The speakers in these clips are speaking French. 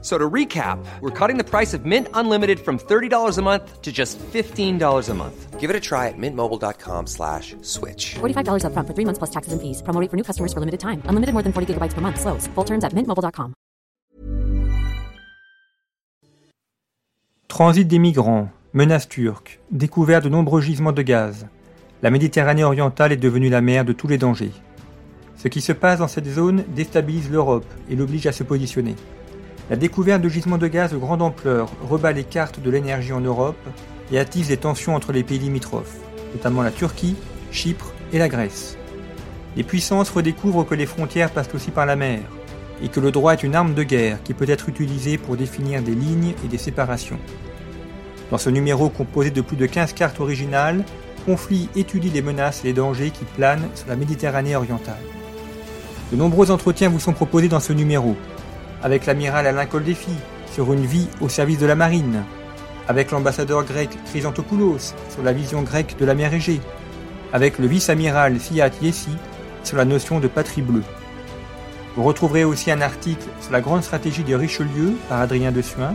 So to recap, we're cutting the price of Mint Unlimited from $30 a month to just $15 a month. Give it a try at mintmobile.com slash switch. $45 upfront for three months plus taxes and fees. Promo rate for new customers for limited time. Unlimited more than 40 gigabytes per month. Slows. Full terms at mintmobile.com. Transit des migrants, menaces turques, découvert de nombreux gisements de gaz. La Méditerranée orientale est devenue la mer de tous les dangers. Ce qui se passe dans cette zone déstabilise l'Europe et l'oblige à se positionner. La découverte de gisements de gaz de grande ampleur rebat les cartes de l'énergie en Europe et attise les tensions entre les pays limitrophes, notamment la Turquie, Chypre et la Grèce. Les puissances redécouvrent que les frontières passent aussi par la mer, et que le droit est une arme de guerre qui peut être utilisée pour définir des lignes et des séparations. Dans ce numéro composé de plus de 15 cartes originales, Conflit étudie les menaces et les dangers qui planent sur la Méditerranée orientale. De nombreux entretiens vous sont proposés dans ce numéro, avec l'amiral Alain Koldéfi sur une vie au service de la marine, avec l'ambassadeur grec Chrysantopoulos sur la vision grecque de la mer Égée, avec le vice-amiral Fiat Yessi sur la notion de patrie bleue. Vous retrouverez aussi un article sur la grande stratégie de Richelieu par Adrien de Suin,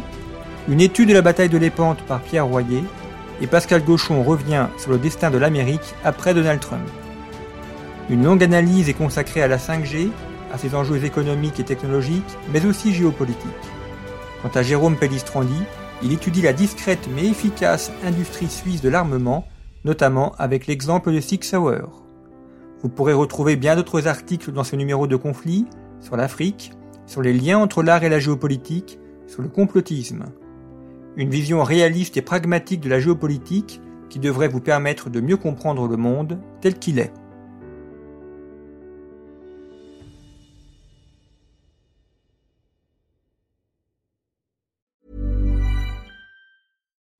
une étude de la bataille de l'Épante par Pierre Royer, et Pascal Gauchon revient sur le destin de l'Amérique après Donald Trump. Une longue analyse est consacrée à la 5G à ses enjeux économiques et technologiques, mais aussi géopolitiques. Quant à Jérôme Pellistrandi, il étudie la discrète mais efficace industrie suisse de l'armement, notamment avec l'exemple de Six Sauer. Vous pourrez retrouver bien d'autres articles dans ce numéro de conflit, sur l'Afrique, sur les liens entre l'art et la géopolitique, sur le complotisme. Une vision réaliste et pragmatique de la géopolitique qui devrait vous permettre de mieux comprendre le monde tel qu'il est.